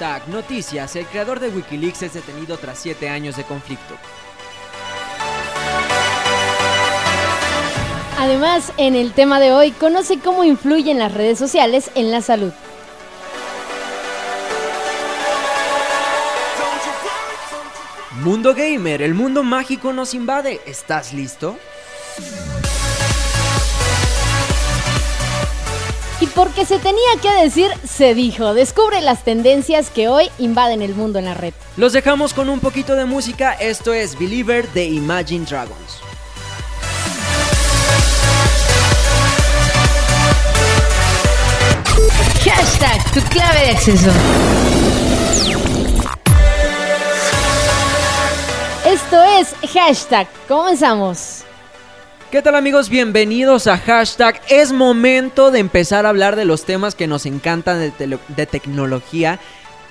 Hashtag noticias, el creador de Wikileaks es detenido tras 7 años de conflicto. Además, en el tema de hoy, conoce cómo influyen las redes sociales en la salud. Mundo Gamer, el mundo mágico nos invade. ¿Estás listo? Y porque se tenía que decir, se dijo. Descubre las tendencias que hoy invaden el mundo en la red. Los dejamos con un poquito de música. Esto es Believer de Imagine Dragons. Hashtag tu clave de acceso. Esto es hashtag. Comenzamos. ¿Qué tal amigos? Bienvenidos a hashtag. Es momento de empezar a hablar de los temas que nos encantan de, tecnología.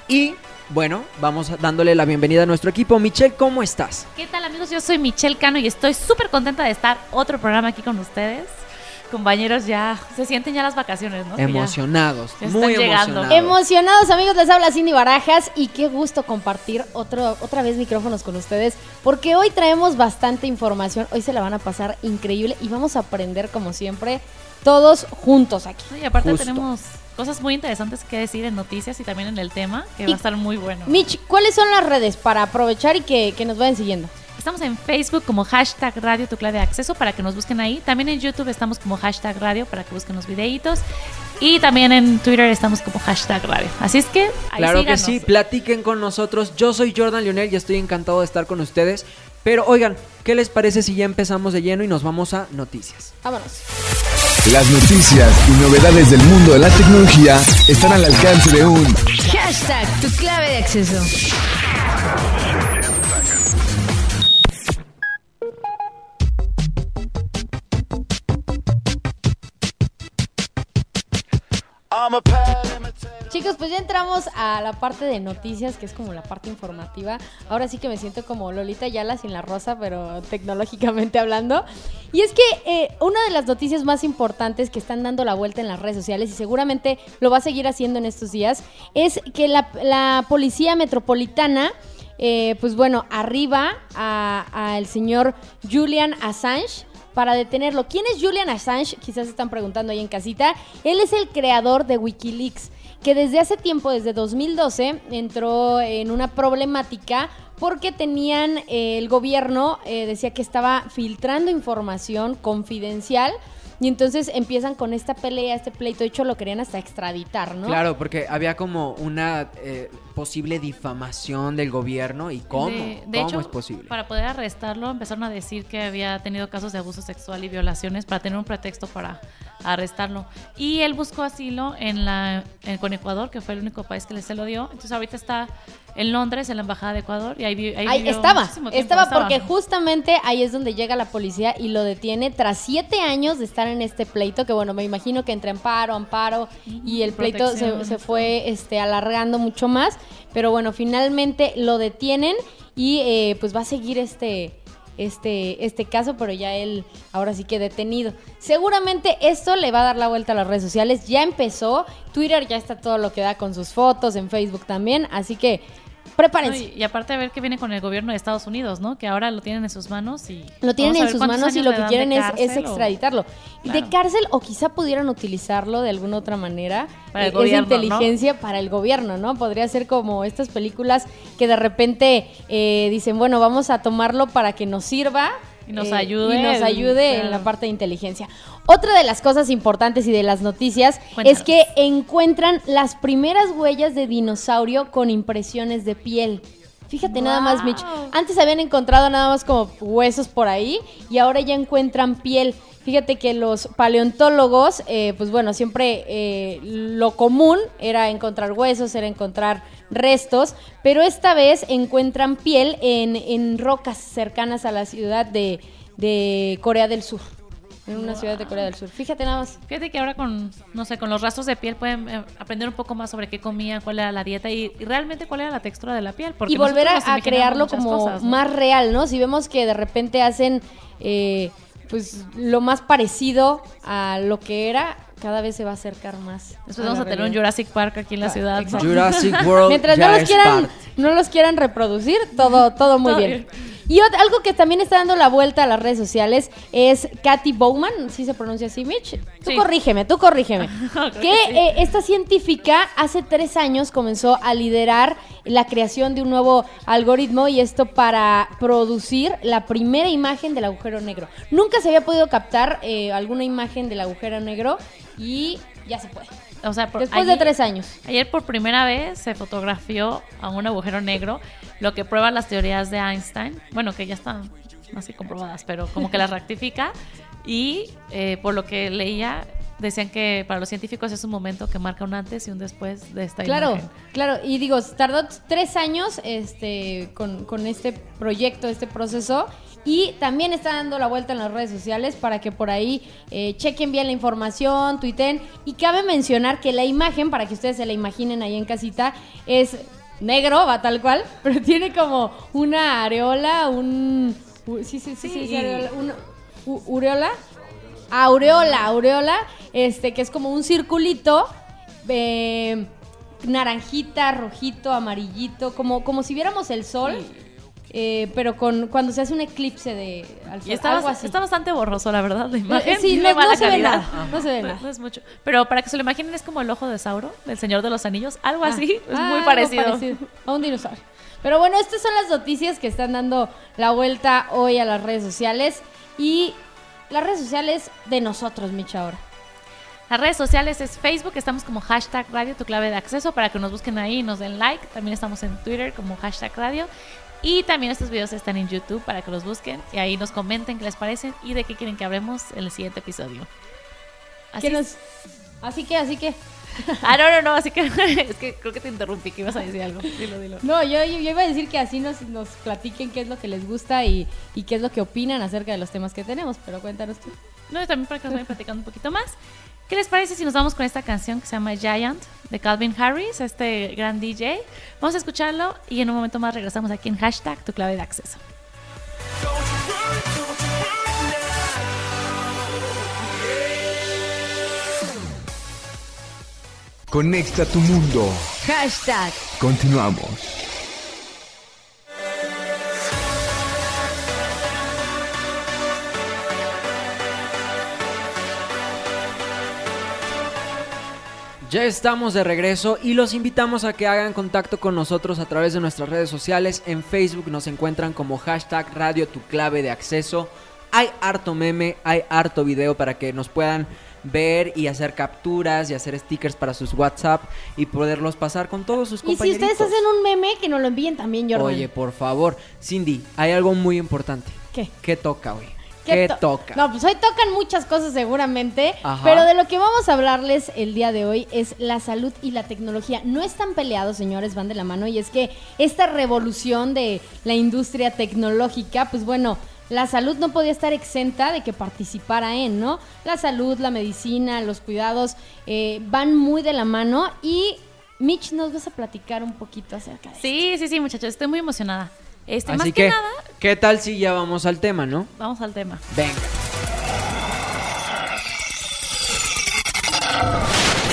Y bueno, vamos dándole la bienvenida a nuestro equipo. Michelle, ¿cómo estás? ¿Qué tal amigos? Yo soy Michelle Cano y estoy súper contenta de estar otro programa aquí con ustedes. Compañeros, ya se sienten ya las vacaciones, ¿no? Ya- Emocionados, ya están muy llegando. emocionados. Emocionados amigos, les habla Cindy Barajas y qué gusto compartir otro, otra vez micrófonos con ustedes porque hoy traemos bastante información, hoy se la van a pasar increíble y vamos a aprender como siempre todos juntos aquí. Y aparte Justo. tenemos cosas muy interesantes que decir en noticias y también en el tema, que Y- va a estar muy bueno. Mitch, ¿cuáles son las redes para aprovechar y que, que nos vayan siguiendo? Estamos en Facebook como hashtag Radio Tu Clave de Acceso para que nos busquen ahí. También en YouTube estamos como hashtag Radio para que busquen los videitos. Y también en Twitter estamos como hashtag Radio. Así es que ahí Claro que sí, platiquen con nosotros. Yo soy Jordan Lionel y estoy encantado de estar con ustedes. Pero oigan, ¿qué les parece si ya empezamos de lleno y nos vamos a noticias? Vámonos. Las noticias y novedades del mundo de la tecnología están al alcance de un Hashtag tu clave de acceso. Chicos, pues ya entramos a la parte de noticias, que es como la parte informativa. Ahora sí que me siento como Lolita Yala sin la rosa, pero tecnológicamente hablando. Y es que eh, una de las noticias más importantes que están dando la vuelta en las redes sociales, y seguramente lo va a seguir haciendo en estos días, es que la, policía metropolitana, eh, pues bueno, arriba al señor Julian Assange para detenerlo. ¿Quién es Julian Assange? Quizás se están preguntando ahí en casita. Él es el creador de Wikileaks, que desde hace tiempo, desde 2012, entró en una problemática porque tenían, eh, el gobierno eh, decía que estaba filtrando información confidencial. Y entonces empiezan con esta pelea, este pleito. De hecho, lo querían hasta extraditar, ¿no? Claro, porque había como una eh, posible difamación del gobierno y cómo, De, de cómo hecho, es posible. para poder arrestarlo, empezaron a decir que había tenido casos de abuso sexual y violaciones para tener un pretexto para arrestarlo. Y él buscó asilo en la, en- con Ecuador, que fue el único país que le se lo dio. Entonces ahorita está en Londres, en la embajada de Ecuador, y ahí, vi- ahí estaba, tiempo, estaba porque justamente ahí es donde llega la policía y lo detiene tras siete años de estar en este pleito, que bueno, me imagino que entre amparo, amparo y el pleito se, se fue este, alargando mucho más, pero bueno, finalmente lo detienen y eh, pues va a seguir este, este, este caso, pero ya él ahora sí que detenido. Seguramente esto le va a dar la vuelta a las redes sociales, ya empezó, Twitter ya está todo lo que da con sus fotos, en Facebook también, así que No, prepárense. y, y aparte a ver qué viene con el gobierno de Estados Unidos, ¿no? Que ahora lo tienen en sus manos y... Lo tienen en sus manos y lo que quieren es, es cárcel o- extraditarlo. De cárcel o quizá pudieran utilizarlo de alguna otra manera. Para el eh, gobierno, esa inteligencia para el gobierno, ¿no? Podría ser como estas películas que de repente eh, dicen, bueno, vamos a tomarlo para que nos sirva. Y nos eh, ayude, Y nos ayude en la parte de inteligencia. Otra de las cosas importantes y de las noticias Cuéntanos. es que encuentran las primeras huellas de dinosaurio con impresiones de piel. Fíjate nada más, Mitch. Antes habían encontrado nada más como huesos por ahí y ahora ya encuentran piel. Fíjate que los paleontólogos, eh, pues bueno, siempre eh, lo común era encontrar huesos, era encontrar restos, pero esta vez encuentran piel en, en rocas cercanas a la ciudad de, de Corea del Sur. En una ciudad de Corea del Sur. Fíjate nada más. Fíjate que ahora con, no sé, con los rastros de piel pueden eh, aprender un poco más sobre qué comían, cuál era la dieta y, y realmente cuál era la textura de la piel. Porque y volver a, crearlo como cosas, ¿no? más real, ¿no? Si vemos que de repente hacen eh, pues lo más parecido a lo que era, cada vez se va a acercar más. Después a vamos a tener un. Jurassic Park aquí en la ciudad. Jurassic World Mientras no los quieran, no los quieran reproducir, todo, todo muy Todo bien. bien. Y algo que también está dando la vuelta a las redes sociales es Katy Bowman, ¿sí se pronuncia así, Mitch? Tú Sí. corrígeme, tú corrígeme. Que que sí. eh, esta científica hace tres años comenzó a liderar la creación de un nuevo algoritmo y esto para producir la primera imagen del agujero negro. Nunca se había podido captar eh, alguna imagen del agujero negro y ya se puede. O sea, por- Después de ayer- tres años. Ayer por primera vez se fotografió a un agujero negro, lo que prueba las teorías de Einstein, bueno, que ya están así comprobadas, pero como que las rectifica. Y eh, por lo que leía, decían que para los científicos es un momento que marca un antes y un después de esta Claro, imagen. claro. Y digo, tardó tres años este, con, con este proyecto, este proceso. Y también está dando la vuelta en las redes sociales para que por ahí eh, chequen bien la información, tuiten. Y cabe mencionar que la imagen, para que ustedes se la imaginen ahí en casita, es negro, va tal cual, pero tiene como una areola, un... u- sí, sí, sí, sí, Sí, sí, areola, un- ureola. Aureola, aureola, este, que es como un circulito eh, naranjita, rojito, amarillito, como, como si viéramos el sol, eh, pero con cuando se hace un eclipse de al sol, Y está, algo así. está bastante borroso, la verdad, la imagen. Eh, sí, Tiene no- se ve nada, no se ve nada. no es mucho. Pero para que se lo imaginen, es como el ojo de Sauro, del Señor de los Anillos, algo Ah, así. Es ah, muy parecido. A un dinosaurio. Pero bueno, estas son las noticias que están dando la vuelta hoy a las redes sociales y las redes sociales de nosotros, Micha, ahora. Las redes sociales es Facebook, estamos como hashtag radio, tu clave de acceso, para que nos busquen ahí y nos den like. También estamos en Twitter como hashtag radio. Y también estos videos están en YouTube para que los busquen y ahí nos comenten qué les parecen y de qué quieren que hablemos en el siguiente episodio. Así, ¿Qué es. nos- Así que, así que. Ah, no, no, no, así que es que creo que te interrumpí, que ibas a decir algo. Dilo, dilo. No, yo, yo, yo iba a decir que así nos, nos platiquen qué es lo que les gusta y, y qué es lo que opinan acerca de los temas que tenemos. Pero cuéntanos tú. No, también para que nos vayan platicando un poquito más. ¿Qué les parece si nos vamos con esta canción que se llama Giant de Calvin Harris, este gran DJ? Vamos a escucharlo y en un momento más regresamos aquí en hashtag tu clave de acceso. Conecta tu mundo. Hashtag. Continuamos. Ya estamos de regreso y los invitamos a que hagan contacto con nosotros a través de nuestras redes sociales. En Facebook nos encuentran como hashtag Radio Tu Clave de Acceso. Hay harto meme, hay harto video para que nos puedan ver y hacer capturas y hacer stickers para sus WhatsApp y poderlos pasar con todos sus Y si compañeritos. ustedes hacen un meme, que nos lo envíen también, Jordan. Oye, por favor. Cindy, hay algo muy importante. ¿Qué? ¿Qué toca, güey? ¿Qué ¿Qué, to- toca? No, pues hoy tocan muchas cosas seguramente, Ajá. pero de lo que vamos a hablarles el día de hoy es la salud y la tecnología. No están peleados, señores, van de la mano y es que esta revolución de la industria tecnológica, pues bueno, la salud no podía estar exenta de que participara en, ¿no? La salud, la medicina, los cuidados eh, van muy de la mano y Mitch, nos vas a platicar un poquito acerca de esto. Sí, sí, sí, muchachos, estoy muy emocionada. Este, más Así que, que, nada, ¿qué tal si ya vamos al tema, no? vamos al tema. Venga.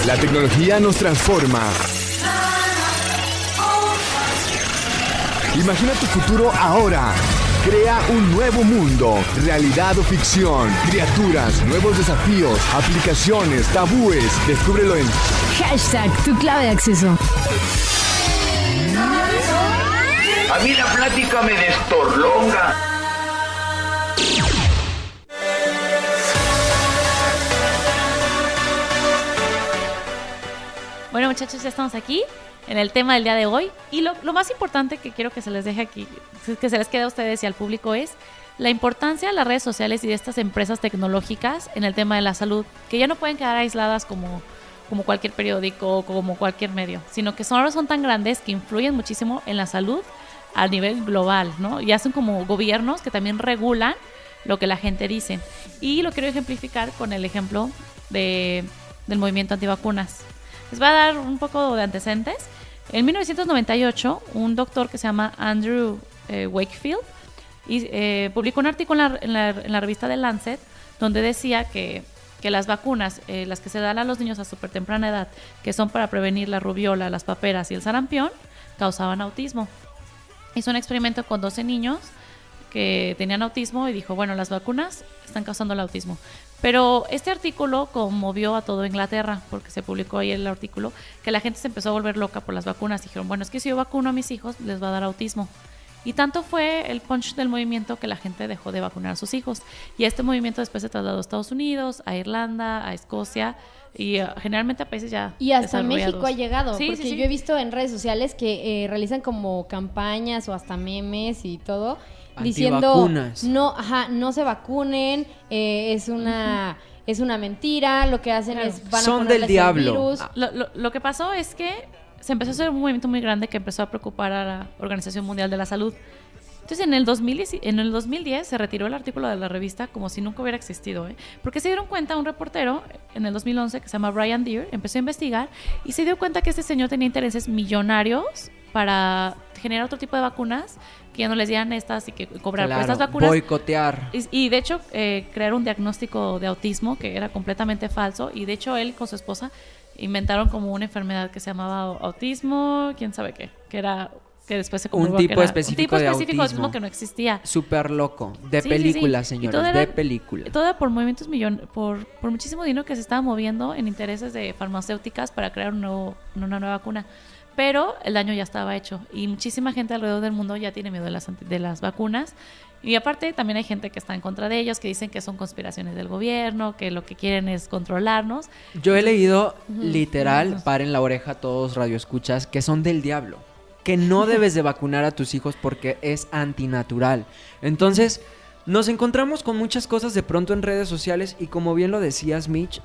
La tecnología nos transforma. Imagina tu futuro ahora. Crea un nuevo mundo, realidad o ficción, criaturas, nuevos desafíos, aplicaciones, tabúes. Descúbrelo en Hashtag tu clave de acceso. A mí la plática me destorlonga. Bueno, muchachos, ya estamos aquí. en el tema del día de hoy. Y lo, lo más importante que quiero que se les deje aquí, que se les quede a ustedes y al público es la importancia de las redes sociales y de estas empresas tecnológicas en el tema de la salud, que ya no pueden quedar aisladas como, como cualquier periódico o como cualquier medio, sino que son, ahora son tan grandes que influyen muchísimo en la salud a nivel global, ¿no? Y hacen como gobiernos que también regulan lo que la gente dice. Y lo quiero ejemplificar con el ejemplo de, del movimiento antivacunas. Les voy a dar un poco de antecedentes. En 1998, un doctor que se llama Andrew eh, Wakefield y, eh, publicó un artículo en la, en, la, en la, revista The Lancet donde decía que, que las vacunas, eh, las que se dan a los niños a súper temprana edad, que son para prevenir la rubiola, las paperas y el sarampión, causaban autismo. Hizo un experimento con 12 niños que tenían autismo y dijo, bueno, las vacunas están causando el autismo. Pero este artículo conmovió a todo Inglaterra, porque se publicó ahí el artículo, que la gente se empezó a volver loca por las vacunas. Dijeron, bueno, es que si yo vacuno a mis hijos, les va a dar autismo. Y tanto fue el punch del movimiento que la gente dejó de vacunar a sus hijos. Y este movimiento después se trasladó a Estados Unidos, a Irlanda, a Escocia y uh, generalmente a países ya y hasta México ha llegado sí, porque sí, sí. yo he visto en redes sociales que eh, realizan como campañas o hasta memes y todo diciendo no ajá no se vacunen eh, es una uh -huh. es una mentira lo que hacen claro. es van son a del diablo virus. Lo, lo, lo que pasó es que se empezó a hacer un movimiento muy grande que empezó a preocupar a la Organización Mundial de la Salud entonces, en el, 2010, en el 2010 se retiró el artículo de la revista como si nunca hubiera existido, ¿eh? porque se dieron cuenta un reportero en el 2011 que se llama Brian Deere, empezó a investigar y se dio cuenta que este señor tenía intereses millonarios para generar otro tipo de vacunas que ya no les dieran estas y que cobrar claro, por estas vacunas. Boicotear. Y, y de hecho, eh, crear un diagnóstico de autismo que era completamente falso y de hecho él con su esposa inventaron como una enfermedad que se llamaba autismo, quién sabe qué, que era que después se un tipo específico, un tipo de específico autismo. que no existía. Súper loco. De Sí, película, sí, sí. Y señores, todo era- de película. Todo por movimientos millón, por, por muchísimo dinero que se estaba moviendo en intereses de farmacéuticas para crear un nuevo- una nueva vacuna. Pero el daño ya estaba hecho y muchísima gente alrededor del mundo ya tiene miedo de las, de las vacunas. Y aparte también hay gente que está en contra de ellos, que dicen que son conspiraciones del gobierno, que lo que quieren es controlarnos. Yo he leído literal, paren la oreja todos radioescuchas, que son del diablo. Que no debes de vacunar a tus hijos porque es antinatural. Entonces, nos encontramos con muchas cosas de pronto en redes sociales y como bien lo decías, Mitch,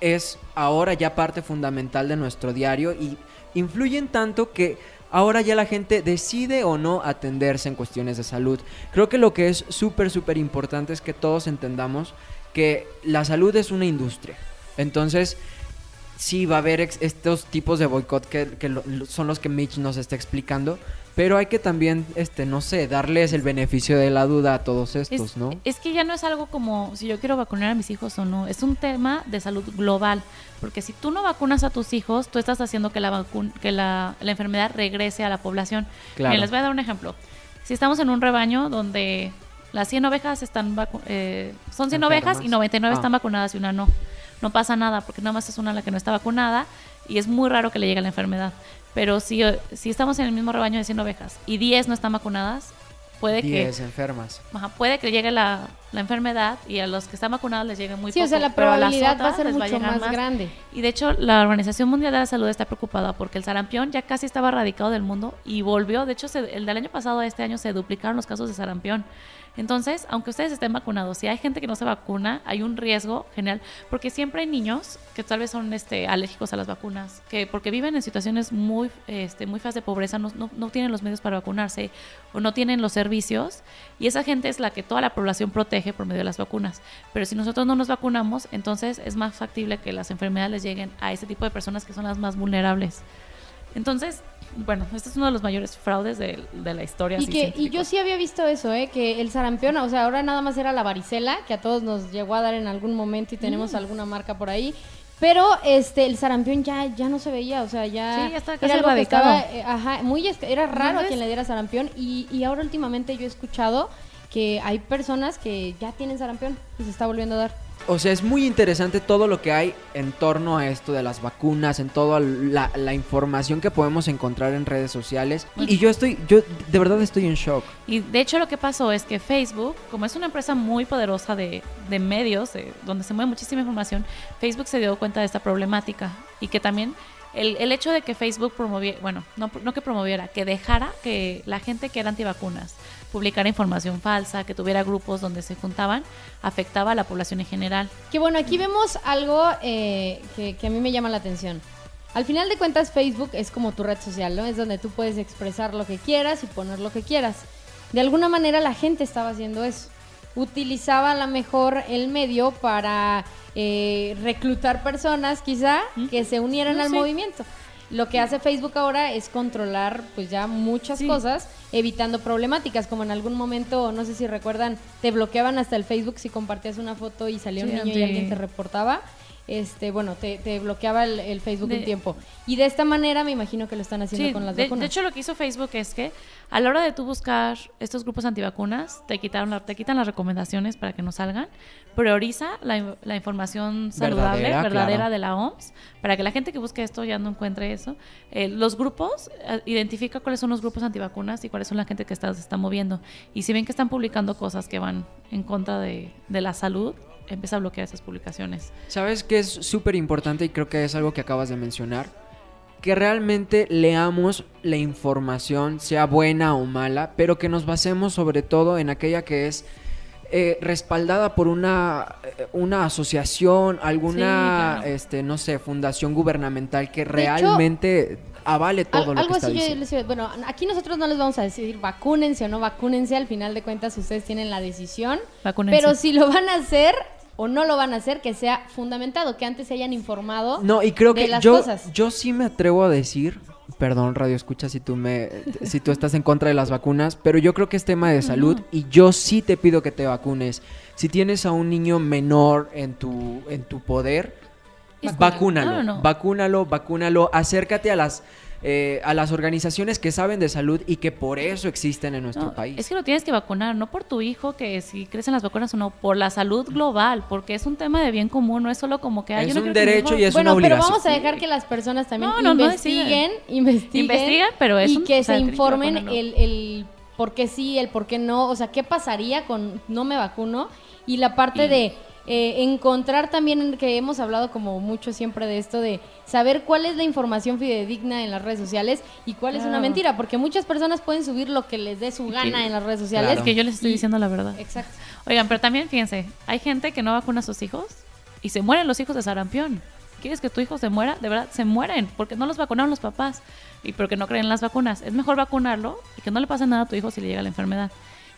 es ahora ya parte fundamental de nuestro diario y influyen tanto que ahora ya la gente decide o no atenderse en cuestiones de salud. Creo que lo que es súper, súper importante es que todos entendamos que la salud es una industria. Entonces, sí va a haber estos tipos de boicot que, que lo- son los que Mitch nos está explicando, pero hay que también, este, no sé, darles el beneficio de la duda a todos estos, es, ¿no? es que ya no es algo como si yo quiero vacunar a mis hijos o no, es un tema de salud global, porque si tú no vacunas a tus hijos, tú estás haciendo que la, que la, la enfermedad regrese a la población. Claro. Miren, les voy a dar un ejemplo. Si estamos en un rebaño donde las 100 ovejas están eh, son 100 Enfermas. ovejas y 99 Ah. están vacunadas y una no. No pasa nada porque nada más es una la que no está vacunada y es muy raro que le llegue la enfermedad. Pero si, si estamos en el mismo rebaño de 100 ovejas y 10 no están vacunadas, puede que 10 enfermas. Ajá, puede que llegue la, la enfermedad y a los que están vacunados les llegue muy Sí, poco. o sea, la probabilidad va a ser mucho más, grande. Y de hecho, la Organización Mundial de la Salud está preocupada porque el sarampión ya casi estaba erradicado del mundo y volvió. De hecho, se- el del año pasado a este año se duplicaron los casos de sarampión. Entonces, aunque ustedes estén vacunados, si hay gente que no se vacuna, hay un riesgo genial, porque siempre hay niños que tal vez son este, alérgicos a las vacunas, que porque viven en situaciones muy, este, muy feas de pobreza, no, no, no tienen los medios para vacunarse o no tienen los servicios, y esa gente es la que toda la población protege por medio de las vacunas. Pero si nosotros no nos vacunamos, entonces es más factible que las enfermedades les lleguen a ese tipo de personas que son las más vulnerables. Entonces, bueno, este es uno de los mayores fraudes de, de la historia. Y, que, y yo sí había visto eso, ¿eh? que el sarampión, o sea, ahora nada más era la varicela, que a todos nos llegó a dar en algún momento y Mm. tenemos alguna marca por ahí. Pero este el sarampión ya ya no se veía, o sea, ya, Sí, ya está era algo que estaba, eh, ajá, muy era raro a quien le diera sarampión y, y ahora últimamente yo he escuchado que hay personas que ya tienen sarampión y se está volviendo a dar. O sea, es muy interesante todo lo que hay en torno a esto de las vacunas, en toda la, la información que podemos encontrar en redes sociales. Y yo estoy, yo de verdad estoy en shock. Y de hecho lo que pasó es que Facebook, como es una empresa muy poderosa de, de medios, de- donde se mueve muchísima información, Facebook se dio cuenta de esta problemática y que también el, el hecho de que Facebook promoviera, bueno, no, que promoviera, que dejara que la gente que era antivacunas publicara información falsa, que tuviera grupos donde se juntaban, afectaba a la población en general. Que bueno, aquí vemos algo eh, que, que a mí me llama la atención. Al final de cuentas, Facebook es como tu red social, ¿no? Es donde tú puedes expresar lo que quieras y poner lo que quieras. De alguna manera la gente estaba haciendo eso. Utilizaba a lo mejor el medio para eh, reclutar personas, quizá, que se unieran No, al sí. movimiento. Lo que hace Facebook ahora es controlar, pues ya muchas Sí. cosas, evitando problemáticas, como en algún momento, no sé si recuerdan, te bloqueaban hasta el Facebook si compartías una foto y salía un niño y alguien te reportaba. Este, bueno, te, te bloqueaba el, el Facebook De- un tiempo. Y de esta manera me imagino que lo están haciendo con las de, vacunas. de hecho, lo que hizo Facebook es que a la hora de tú buscar estos grupos antivacunas, te quitaron te quitan las recomendaciones para que no salgan. Prioriza la, in- la información saludable, Verdadera, verdadera, claro. de la OMS, para que la gente que busque esto ya no encuentre eso. Eh, los grupos, eh, identifica cuáles son los grupos antivacunas y cuáles son la gente que está, se está moviendo. Y si ven que están publicando cosas que van en contra de, de la salud, empieza a bloquear esas publicaciones. ¿Sabes qué es súper importante y creo que es algo que acabas de mencionar? Que realmente leamos la información, sea buena o mala, pero que nos basemos sobre todo en aquella que es eh, respaldada por una, eh, una asociación, alguna, claro. este, no sé, fundación gubernamental que hecho, realmente avale todo Al- lo que algo está así yo diciendo. les iba- bueno, aquí nosotros no les vamos a decir vacúnense o no vacúnense, al final de cuentas ustedes tienen la decisión, Vacúnense. pero si lo van a hacer o no lo van a hacer, que sea fundamentado, que antes se hayan informado No, y creo de que las yo, cosas. yo sí me atrevo a decir, perdón Radio Escucha si tú me si tú estás en contra de las vacunas, pero yo creo que es tema de salud y yo sí te pido que te vacunes. Si tienes a un niño menor en tu en tu poder, Vacúnalo. vacúnalo, no, no. vacúnalo, vacúnalo, acércate a las eh, a las organizaciones que saben de salud y que por eso existen en nuestro No, país. Es que lo tienes que vacunar, no por tu hijo, que si crecen las vacunas o no, por la salud global, porque es un tema de bien común, no es solo como que... "Ay, Es yo no un derecho hijo-". y es bueno, una pero obligación. vamos a dejar que las personas también No, no, no investiguen, investiguen, Investigan, pero es y un- que o sea, se informen el, el por qué sí, el por qué no, o sea, qué pasaría con no me vacuno y la parte Y- de eh, encontrar también que hemos hablado como mucho siempre de esto de saber cuál es la información fidedigna en las redes sociales y cuál es una mentira, porque muchas personas pueden subir lo que les dé su gana que- en las redes sociales. Claro. Es que yo les estoy Y- diciendo la verdad. Exacto. Oigan, pero también fíjense, hay gente que no vacuna a sus hijos y se mueren los hijos de sarampión. ¿Quieres que tu hijo se muera? De verdad, se mueren porque no los vacunaron los papás y porque no creen en las vacunas. Es mejor vacunarlo y que no le pase nada a tu hijo si le llega la enfermedad.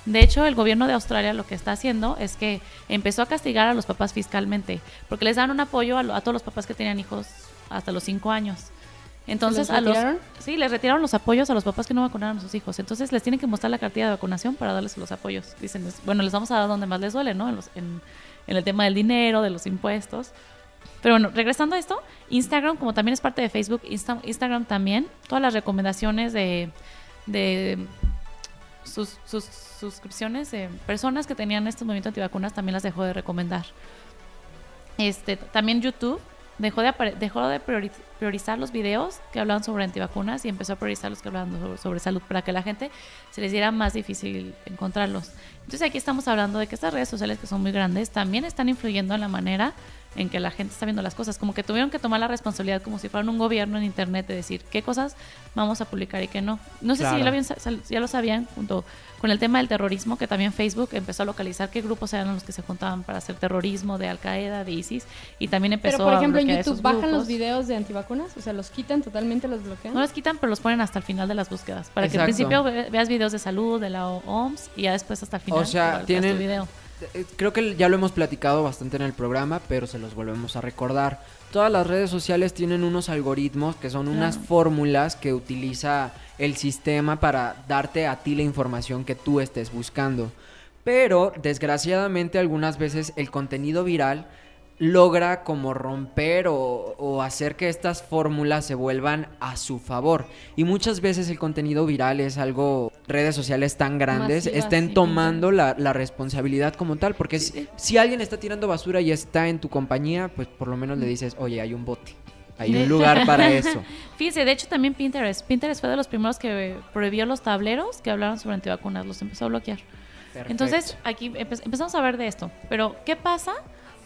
De hecho, el gobierno de Australia lo que está haciendo es que empezó a castigar a los papás fiscalmente porque les dan un apoyo a, lo- a todos los papás que tenían hijos hasta los 5 años. Entonces, les a los retiraron? sí, les retiraron los apoyos a los papás que no vacunaron a sus hijos. Entonces, les tienen que mostrar la cartilla de vacunación para darles los apoyos. Dicen, bueno, les vamos a dar donde más les duele, ¿no? En, los- en- en el tema del dinero, de los impuestos. Pero bueno, regresando a esto, Instagram, como también es parte de Facebook, Insta- Instagram también, todas las recomendaciones de, de sus, sus suscripciones personas que tenían este movimiento antivacunas también las dejó de recomendar. Este, también YouTube dejó de, dejó de priori- priorizar los videos que hablaban sobre antivacunas y empezó a priorizar los que hablaban sobre, sobre salud para que la gente se les diera más difícil encontrarlos. Entonces aquí estamos hablando de que estas redes sociales que son muy grandes también están influyendo en la manera en que la gente está viendo las cosas, como que tuvieron que tomar la responsabilidad como si fueran un gobierno en internet de decir qué cosas vamos a publicar y qué no. No sé Claro. si ya lo, habían ya lo sabían junto con el tema del terrorismo, que también Facebook empezó a localizar qué grupos eran los que se juntaban para hacer terrorismo de Al Qaeda, de ISIS, y también empezó Pero por a ejemplo en bloquear YouTube bajan los grupos. videos de antivacunas, o sea, los quitan totalmente, los bloquean. No los quitan, pero los ponen hasta el final de las búsquedas. Para que al Exacto. principio ve- veas videos de salud, de la OMS, y ya después hasta el final. O sea, tienen- tu video. Eh, Creo que ya lo hemos platicado bastante en el programa, pero se los volvemos a recordar. Todas las redes sociales tienen unos algoritmos que son unas Claro. fórmulas que utiliza el sistema para darte a ti la información que tú estés buscando. Pero desgraciadamente algunas veces el contenido viral logra como romper o, o hacer que estas fórmulas se vuelvan a su favor. Y muchas veces el contenido viral es algo, redes sociales tan grandes, estén sí, tomando la, la responsabilidad como tal. Porque si, si alguien está tirando basura y está en tu compañía, pues por lo menos le dices, oye, hay un bote. Hay un lugar para eso. Fíjese, de hecho también Pinterest. Pinterest fue de los primeros que prohibió los tableros que hablaron sobre antivacunas, los empezó a bloquear. Entonces, aquí empe- empezamos a ver de esto. Pero, ¿qué pasa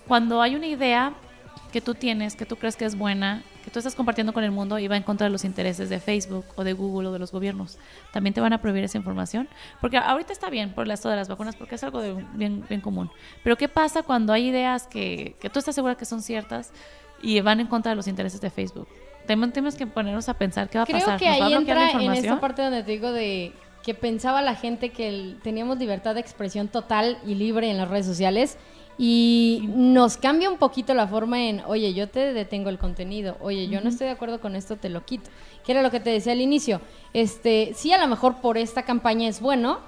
cuando hay una idea que tú tienes, que tú crees que es buena, que tú estás compartiendo con el mundo y va en contra de los intereses de Facebook o de Google o de los gobiernos. También te van a prohibir esa información. Porque ahorita está bien por esto de las vacunas, porque es algo de bien, bien común. Pero ¿qué pasa cuando hay ideas que, que tú estás segura que son ciertas y van en contra de los intereses de Facebook? Tenemos que ponernos a pensar qué va a Creo pasar. que ¿Nos va a ahí entra en esta parte donde te digo de que pensaba la gente que el- teníamos libertad de expresión total y libre en las redes sociales y nos cambia un poquito la forma en, oye, yo te detengo el contenido, oye, yo no estoy de acuerdo con esto, te lo quito. Que era lo que te decía al inicio. Este, sí, a lo mejor por esta campaña es bueno,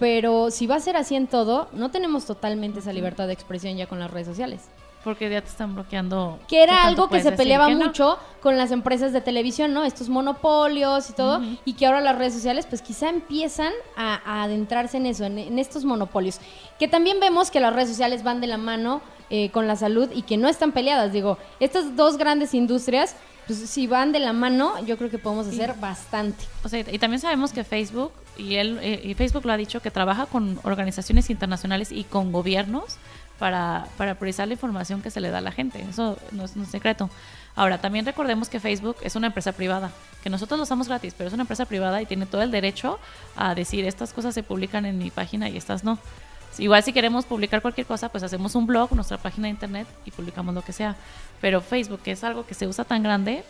pero si va a ser así en todo, no tenemos totalmente esa libertad de expresión ya con las redes sociales. Porque ya te están bloqueando. Que era ¿qué tanto algo que se peleaba que no? mucho con las empresas de televisión, ¿no? Estos monopolios y todo, y que ahora las redes sociales pues quizá empiezan a, a adentrarse en eso, en, en estos monopolios. Que también vemos que las redes sociales van de la mano eh, con la salud y que no están peleadas. Digo, estas dos grandes industrias, pues si van de la mano, yo creo que podemos hacer bastante. O sea, y también sabemos que Facebook, y él eh, y Facebook lo ha dicho, que trabaja con organizaciones internacionales y con gobiernos para, para priorizar la información que se le da a la gente. Eso no es un secreto. Ahora, también recordemos que Facebook es una empresa privada, que nosotros lo usamos gratis, pero es una empresa privada y tiene todo el derecho a decir estas cosas se publican en mi página y estas no. Igual si queremos publicar cualquier cosa, pues hacemos un blog, nuestra página de internet y publicamos lo que sea. Pero Facebook, que es algo que se usa tan grande,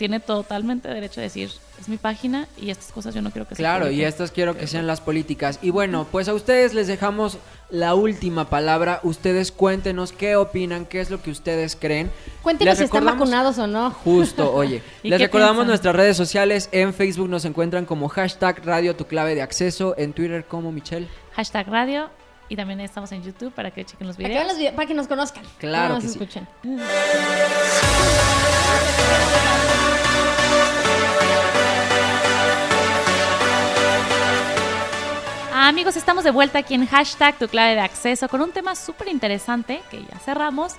tiene totalmente derecho a decir, es mi página y estas cosas yo no quiero que se Claro, y publiquen". estas quiero que sean las políticas. Y bueno, pues a ustedes les dejamos la última palabra. Ustedes cuéntenos qué opinan, qué es lo que ustedes creen. Cuéntenos si están vacunados o no. Justo, oye. ¿Y Les recordamos piensan? nuestras redes sociales. En Facebook nos encuentran como hashtag Radio Tu Clave de Acceso. En Twitter como Michelle. Hashtag radio y también estamos en YouTube para que chequen los Para que, videos. vean los videos, para que nos conozcan. Claro no nos que sí. escuchen. Ah, amigos, estamos de vuelta aquí en hashtag tu clave de acceso con un tema súper interesante que ya cerramos.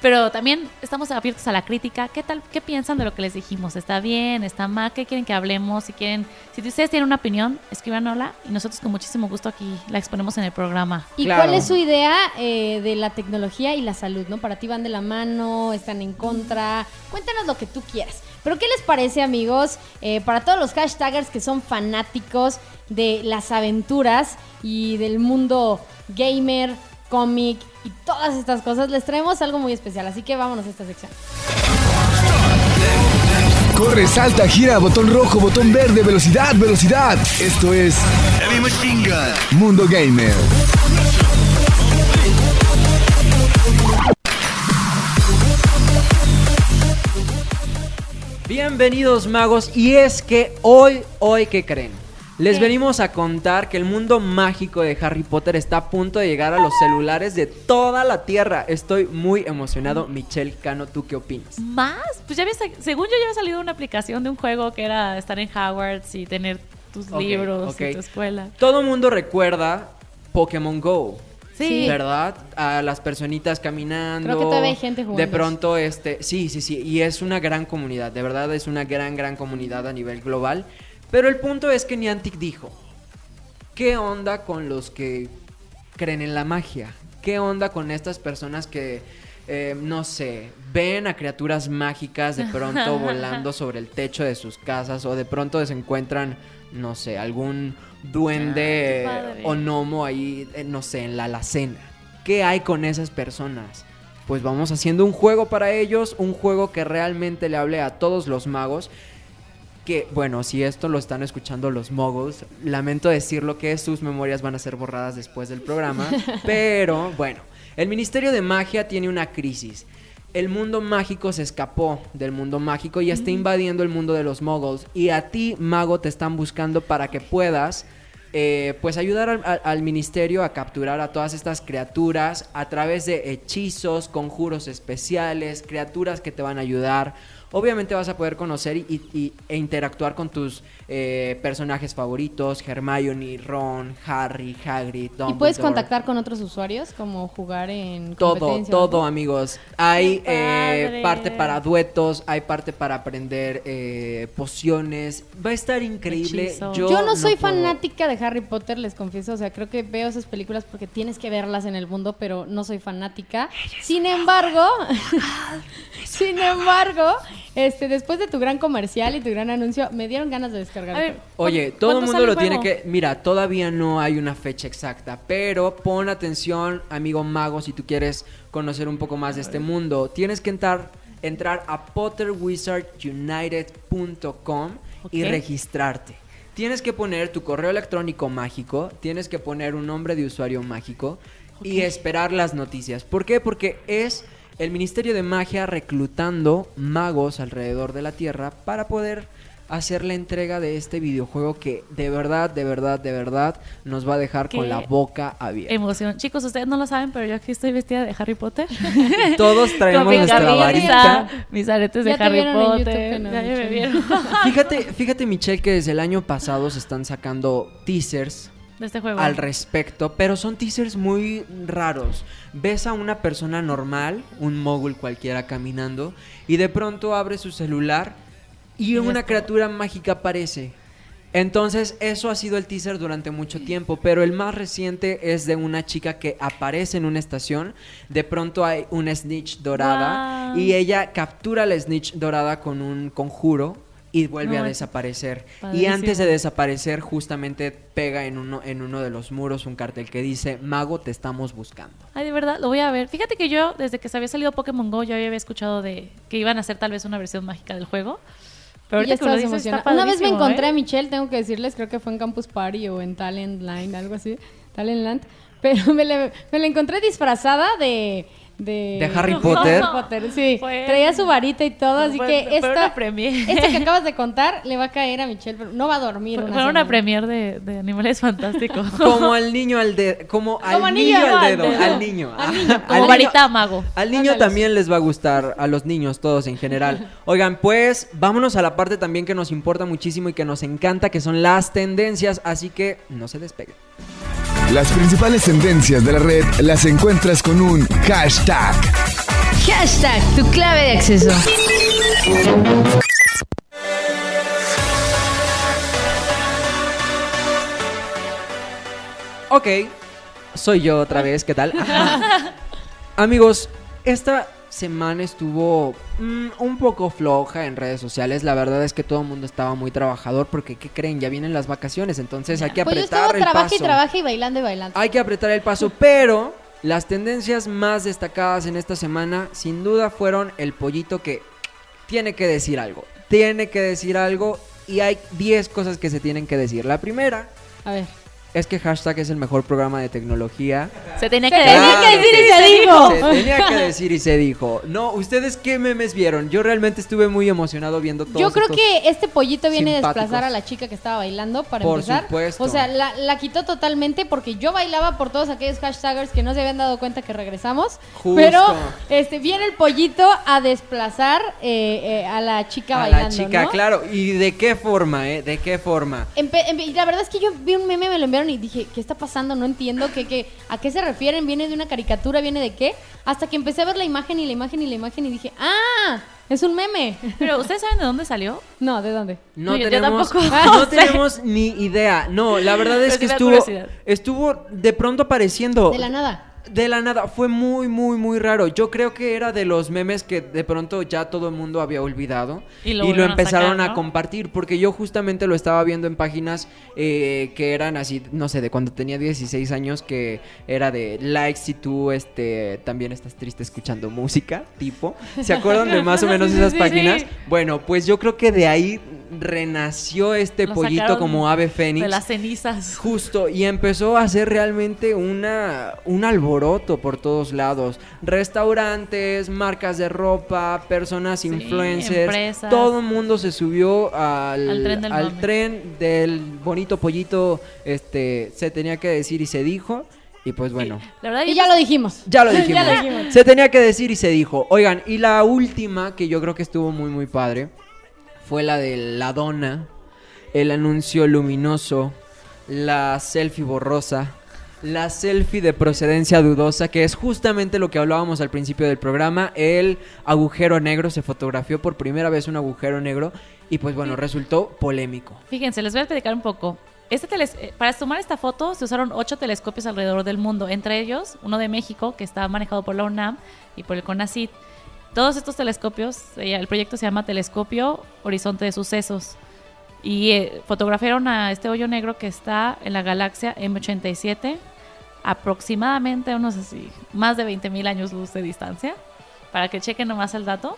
Pero también estamos abiertos a la crítica. ¿Qué tal? ¿Qué piensan de lo que les dijimos? ¿Está bien? ¿Está mal? ¿Qué quieren que hablemos? Si quieren, si ustedes tienen una opinión, escríbanosla y nosotros con muchísimo gusto aquí la exponemos en el programa. ¿Y Claro. cuál es su idea eh, de la tecnología y la salud? ¿no? ¿Para ti van de la mano? ¿Están en contra? Cuéntanos lo que tú quieras. Pero ¿qué les parece, amigos? Eh, para todos los hashtagers que son fanáticos de las aventuras y del mundo gamer, cómic y todas estas cosas, les traemos algo muy especial. Así que vámonos a esta sección. Corre, salta, gira, botón rojo, botón verde, velocidad, velocidad. Esto es Heavy Machine Gun. Mundo Gamer. Bienvenidos magos y es que hoy, hoy, ¿qué creen? Les ¿Qué? venimos a contar que el mundo mágico de Harry Potter está a punto de llegar a los celulares de toda la Tierra. Estoy muy emocionado. Michelle Cano, ¿tú qué opinas? ¿Más? Pues ya había, según yo ya había salido una aplicación de un juego que era estar en Hogwarts y tener tus libros ok. y tu escuela. Todo mundo recuerda Pokémon Go. Sí. ¿Verdad? A las personitas caminando. Creo que todavía hay gente jugando De pronto, este, sí, sí, sí. Y es una gran comunidad. De verdad, es una gran, gran comunidad a nivel global. Pero el punto es que Niantic dijo: ¿Qué onda con los que creen en la magia? ¿Qué onda con estas personas que, eh, no sé, ven a criaturas mágicas de pronto volando sobre el techo de sus casas o de pronto se encuentran, no sé, algún duende Ah, o gnomo ahí, eh, no sé, en la alacena? ¿Qué hay con esas personas? Pues vamos haciendo un juego para ellos, un juego que realmente le hable a todos los magos. Que, bueno, si esto lo están escuchando los moguls, lamento decirlo que sus memorias van a ser borradas después del programa. pero, bueno, el Ministerio de Magia tiene una crisis. El mundo mágico se escapó del mundo mágico y está invadiendo el mundo de los moguls. Y a ti, mago, te están buscando para que puedas, eh, pues, ayudar al, al- al ministerio a capturar a todas estas criaturas a través de hechizos, conjuros especiales, criaturas que te van a ayudar. Obviamente vas a poder conocer y, e interactuar con tus eh, personajes favoritos, Hermione, Ron, Harry, Hagrid, ¿Y puedes contactar con otros usuarios? Como jugar en Todo, todo, ¿no? amigos. Hay ¡Qué eh, parte para duetos, hay parte para aprender eh, pociones. Va a estar increíble. Yo, Yo, no soy fanática de Harry Potter, les confieso. O sea, creo que veo esas películas porque tienes que verlas en el mundo, pero no soy fanática. Sin embargo, sin embargo, este, después de tu gran comercial y tu gran anuncio, me dieron ganas de descargar. A ver, Oye, ¿cuándo- todo el mundo lo tiene que... Mira, todavía no hay una fecha exacta, pero pon atención, amigo mago, si tú quieres conocer un poco más de este mundo. Tienes que entrar, entrar a potterwizardunited.com y registrarte. Tienes que poner tu correo electrónico mágico, tienes que poner un nombre de usuario mágico y esperar las noticias. ¿Por qué? Porque es el Ministerio de Magia reclutando magos alrededor de la Tierra para poder hacer la entrega de este videojuego que de verdad, de verdad, de verdad nos va a dejar con la boca abierta. Emoción. Chicos, ustedes no lo saben, pero yo aquí estoy vestida de Harry Potter. Todos traemos mi nuestra camisa, varita. mis aretes de Ya Harry Potter. no, ya me vieron. Fíjate, fíjate Michelle que desde el año pasado se están sacando teasers de este juego. al respecto, pero son teasers muy raros. Ves a una persona normal, un mogul cualquiera caminando, y de pronto abre su celular y una criatura mágica aparece. Entonces, eso ha sido el teaser durante mucho tiempo, pero el más reciente es de una chica que aparece en una estación, de pronto hay una snitch dorada y ella captura la snitch dorada con un conjuro y vuelve No, a es desaparecer. Y antes de desaparecer, justamente pega en uno, en uno de los muros un cartel que dice, Mago, te estamos buscando. Ay, de verdad, lo voy a ver. Fíjate que yo, desde que se había salido Pokémon Go, yo había escuchado de que iban a hacer tal vez una versión mágica del juego. Pero ahorita que lo dices, está. Una vez me encontré ¿eh? a Michelle, tengo que decirles, creo que fue en Campus Party o en Talent Line, algo así. Talent Land. Pero me la, me la encontré disfrazada de. De, ¿De Harry Potter? Harry Potter, sí. Fue- Traía su varita y todo, así Fue- que esta, esto que acabas de contar le va a caer a Michelle, pero no va a dormir. Fue una fue una premier de, de Animales Fantásticos. Como al niño al dedo, como al Como niño, niño, al al dedo, dedo. al niño. Al niño, como al niño- varita mago. Al niño Ándale. también les va a gustar, a los niños todos en general. Oigan, pues vámonos a la parte también que nos importa muchísimo y que nos encanta, que son las tendencias, así que no se despeguen. Las principales tendencias de la red las encuentras con un hashtag. Hashtag tu clave de acceso. Ok, soy yo otra vez, ¿qué tal? Amigos, esta semana estuvo mm, un poco floja en redes sociales. La verdad es que todo el mundo estaba muy trabajador porque, ¿qué creen? Ya vienen las vacaciones, entonces hay que Pues yo apretar el trabaja paso. y trabaja y bailando y bailando. Hay que apretar el paso, pero las tendencias más destacadas en esta semana, sin duda, fueron el pollito que tiene que decir algo. Tiene que decir algo y hay 10 cosas que se tienen que decir. La primera A ver. Es que hashtag es el mejor programa de tecnología. Se tenía Se que tenía Claro que decir y se dijo. Se tenía que decir y se dijo. No, ¿ustedes qué memes vieron? Yo realmente estuve muy emocionado viendo todos Yo creo estos- que este pollito viene a desplazar a la chica que estaba bailando para Por empezar. supuesto. O sea, la, la quitó totalmente porque yo bailaba por todos aquellos hashtaggers que no se habían dado cuenta que regresamos. Justo. Pero este viene el pollito a desplazar eh, eh, a la chica a bailando. la chica, ¿no? claro. ¿Y de qué forma, eh? ¿De qué forma? Empe- y la verdad es que yo vi un meme, me lo enviaron y dije, ¿qué está pasando? No entiendo qué, qué, a qué se refieren, viene de una caricatura, viene de qué. Hasta que empecé a ver la imagen y la imagen y la imagen y dije, ¡ah! Es un meme. Pero ¿ustedes saben de dónde salió? no, ¿de dónde? No No, yo- yo tenemos, tampoco. no tenemos ni idea. No, la verdad es Pero que estuvo, curiosidad. estuvo de pronto apareciendo. De la nada. De la nada, fue muy, muy, muy raro. Yo creo que era de los memes que de pronto ya todo el mundo había olvidado. Y lo empezaron sacar, a compartir. Porque yo justamente lo estaba viendo en páginas eh, que eran así, no sé, de cuando tenía 16 años, que era de likes si tú este, también estás triste escuchando música, tipo. ¿Se acuerdan de más o menos esas páginas? Bueno, pues yo creo que de ahí renació este Lo pollito como ave fénix. De las cenizas. Justo, y empezó a hacer realmente una, un alboroto por todos lados. Restaurantes, marcas de ropa, personas Sí, influencers. empresas. Todo el mundo se subió al, Al tren del al mame. tren del bonito pollito. Este, se tenía que decir y se dijo. Y pues bueno. La verdad, Y yo ya lo dijimos. Ya lo dijimos. Ya lo dijimos. Se tenía que decir y se dijo. Oigan, y la última que yo creo que estuvo muy muy padre fue la de la dona, el anuncio luminoso, la selfie borrosa, la selfie de procedencia dudosa, que es justamente lo que hablábamos al principio del programa, el agujero negro, se fotografió por primera vez un agujero negro y pues bueno, resultó polémico. Fíjense, les voy a explicar un poco. Este teles- eh, para tomar esta foto se usaron ocho telescopios alrededor del mundo, entre ellos uno de México que estaba manejado por la UNAM y por el CONACYT. Todos estos telescopios, eh, el proyecto se llama Telescopio Horizonte de Sucesos. Y eh, fotografiaron a este hoyo negro que está en la galaxia M87, aproximadamente unos así, más de 20.000 años luz de distancia, para que chequen nomás el dato.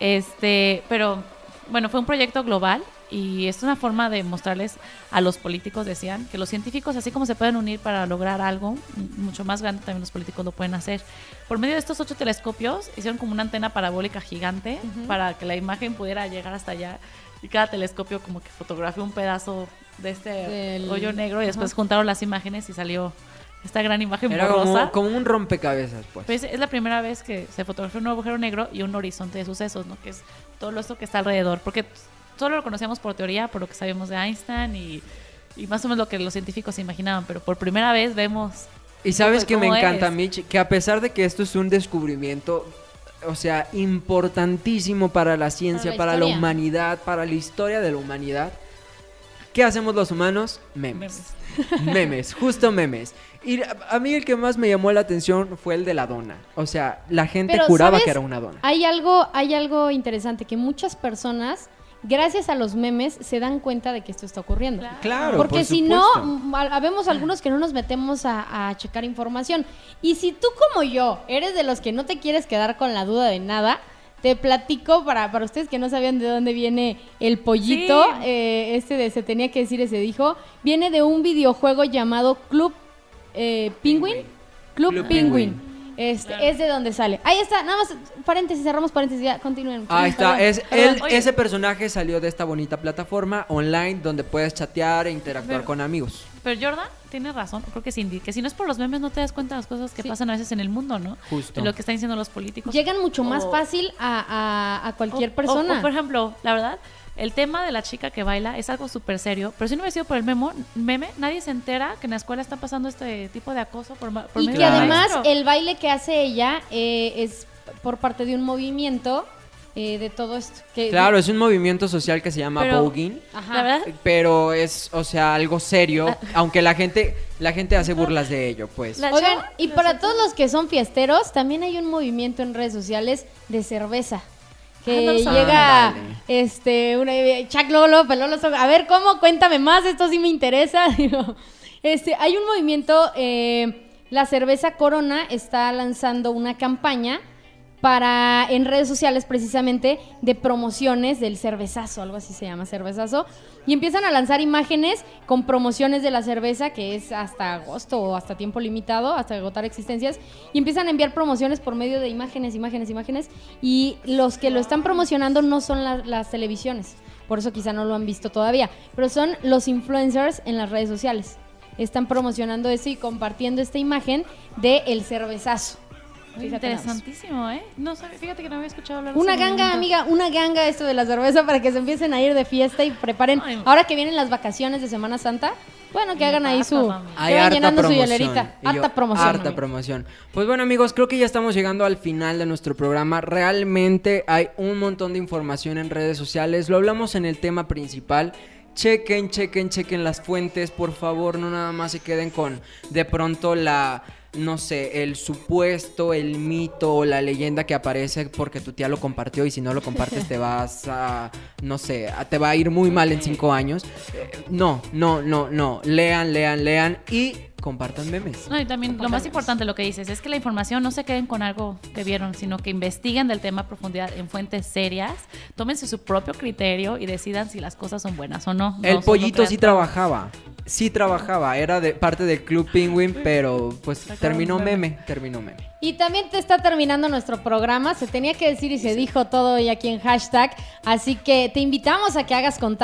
Este, pero bueno, fue un proyecto global y es una forma de mostrarles a los políticos, decían, que los científicos, así como se pueden unir para lograr algo mucho más grande, también los políticos lo pueden hacer. Por medio de estos ocho telescopios, hicieron como una antena parabólica gigante para que la imagen pudiera llegar hasta allá y cada telescopio como que fotografió un pedazo de este Del- hoyo negro y después juntaron las imágenes y salió esta gran imagen Era borrosa. como, como un rompecabezas, pues. Pues es la primera vez que se fotografía un agujero negro y un horizonte de sucesos, ¿no? Que es todo esto que está alrededor. Porque solo lo conocíamos por teoría, por lo que sabemos de Einstein y, y más o menos lo que los científicos se imaginaban. Pero por primera vez vemos. Y sabes que me ¿Cómo encanta, es? Mitch, que a pesar de que esto es un descubrimiento, o sea, importantísimo para la ciencia, Para para la humanidad, para la historia de la humanidad, ¿qué hacemos los humanos? Memes. Memes, justo memes. Y a, a mí el que más me llamó la atención fue el de la dona. O sea, la gente Pero, juraba ¿sabes? que era una dona. Hay algo, hay algo interesante que muchas personas, gracias a los memes, se dan cuenta de que esto está ocurriendo. Claro, Porque por si supuesto. no, habemos algunos que no nos metemos a, a checar información. Y si tú como yo eres de los que no te quieres quedar con la duda de nada, te platico para, para ustedes que no sabían de dónde viene el pollito, Sí. eh, este de se tenía que decir, ese dijo, viene de un videojuego llamado Club eh, Penguin. Club, Club Penguin. Penguin. Este, Es de donde sale. Ahí está, nada más, paréntesis, cerramos paréntesis, ya, continúen. Ahí está, es él, ese personaje salió de esta bonita plataforma online donde puedes chatear e interactuar Pero- con amigos. Pero Jordan tiene razón, creo que Cindy, que si no es por los memes no te das cuenta de las cosas que Sí. pasan a veces en el mundo, ¿no? Justo. De lo que están diciendo los políticos. Llegan mucho más O- fácil a, a- a cualquier O- o- persona. o, por ejemplo, la verdad, el tema de la chica que baila es algo súper serio, pero si no hubiera sido por el memo, meme, nadie se entera que en la escuela está pasando este tipo de acoso por, por y medio que además maestro. el baile que hace ella eh, es por parte de un movimiento eh, de todo esto. Que, Claro, es un movimiento social que se llama Pero- voguing, Ajá. Pero es, o sea, algo serio, Ah. aunque la gente la gente hace burlas de ello, pues. La- Oigan, chava- y para todos los que son fiesteros, también hay un movimiento en redes sociales de cerveza. Que Ah, no llega, este, una, Chuck Lolo ojos. A ver, ¿cómo? Cuéntame más, esto sí me interesa. Digo, este, hay un movimiento, eh, la cerveza Corona está lanzando una campaña para en redes sociales precisamente de promociones del cervezazo, algo así se llama, cervezazo, y empiezan a lanzar imágenes con promociones de la cerveza que es hasta agosto o hasta tiempo limitado, hasta agotar existencias, y empiezan a enviar promociones por medio de imágenes, imágenes, imágenes, y los que lo están promocionando no son la- las televisiones, por eso quizá no lo han visto todavía, pero son los influencers en las redes sociales. Están promocionando eso y compartiendo esta imagen de el cervezazo. Interesantísimo, ¿eh? No sabía, fíjate que no había escuchado hablar de Una ganga, amiga, una ganga esto de la cerveza para que se empiecen a ir de fiesta y preparen. Ay. Ahora que vienen las vacaciones de Semana Santa, bueno, que hagan ahí su. mami. que Hay vayan llenando su hielerita. Harta promoción. Harta promoción. Pues bueno, amigos, creo que ya estamos llegando al final de nuestro programa. Realmente hay un montón de información en redes sociales. Lo hablamos en el tema principal. Chequen, chequen, chequen las fuentes, por favor. No nada más se queden con de pronto la. No sé, el supuesto, el mito o la leyenda que aparece porque tu tía lo compartió y si no lo compartes te vas a, no sé, a- te va a ir muy mal en cinco años. Eh, no, no, no, no. Lean, lean, lean y compartan memes. No, y también lo más importante lo que dices es que la información no se queden con algo que vieron, sino que investiguen del tema a profundidad en fuentes serias, tómense su propio criterio y decidan si las cosas son buenas o no. El No pollito sí trabajaba. Sí trabajaba. Era de parte del Club Penguin, pero pues terminó meme. Terminó meme. Y también te está terminando nuestro programa. Se tenía que decir y se dijo todo hoy aquí en hashtag. Así que te invitamos a que hagas contacto.